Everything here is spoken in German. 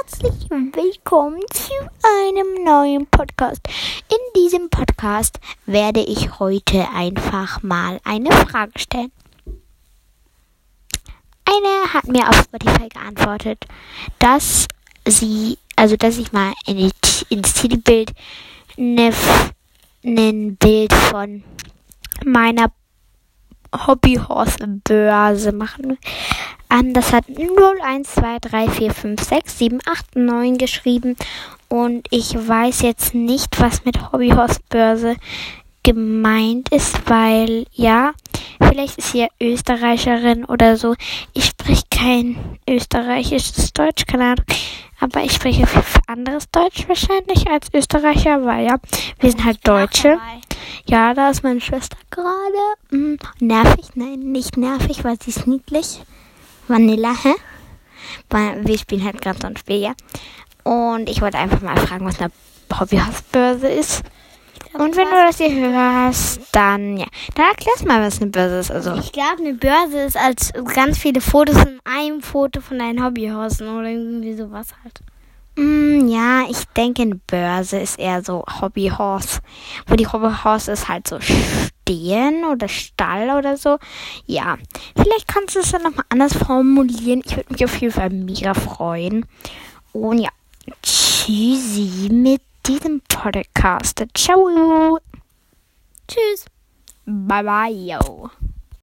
herzlich willkommen zu einem neuen Podcast. In diesem Podcast werde ich heute einfach mal eine Frage stellen. Eine hat mir auf Spotify geantwortet, dass sie, also dass ich mal in die, ins Titelbild ein Bild von meiner Hobbyhorse-Börse machen. An, das hat 0, 1, 2, 3, 4, 5, 6, 7, 8, 9 geschrieben. Und ich weiß jetzt nicht, was mit Hobbyhorse-Börse gemeint ist, weil ja, vielleicht ist sie ja Österreicherin oder so. Ich spreche kein österreichisches Deutsch, keine Ahnung. Aber ich spreche viel anderes Deutsch wahrscheinlich als Österreicher, weil ja, wir sind halt Deutsche. Ja, da ist meine Schwester gerade. Hm, nervig? Nein, nicht nervig, weil sie ist niedlich. Vanilla, hä? Weil wir spielen halt gerade so ein Spiel, ja. Und ich wollte einfach mal fragen, was eine Hobbyhausbörse ist. Und wenn du das hier hörst, dann ja, dann erklärst mal, was eine Börse ist. Also Ich glaube, eine Börse ist als ganz viele Fotos in einem Foto von deinen Hobbyhorsen oder irgendwie sowas halt. Mm, ja, ich denke, eine Börse ist eher so Hobbyhorse. Wo die Hobbyhorse ist halt so stehen oder Stall oder so. Ja, vielleicht kannst du es dann nochmal anders formulieren. Ich würde mich auf jeden Fall mega freuen. Und ja, tschüssi mit diesem Podcast. Ciao. Tschüss. Bye bye, yo.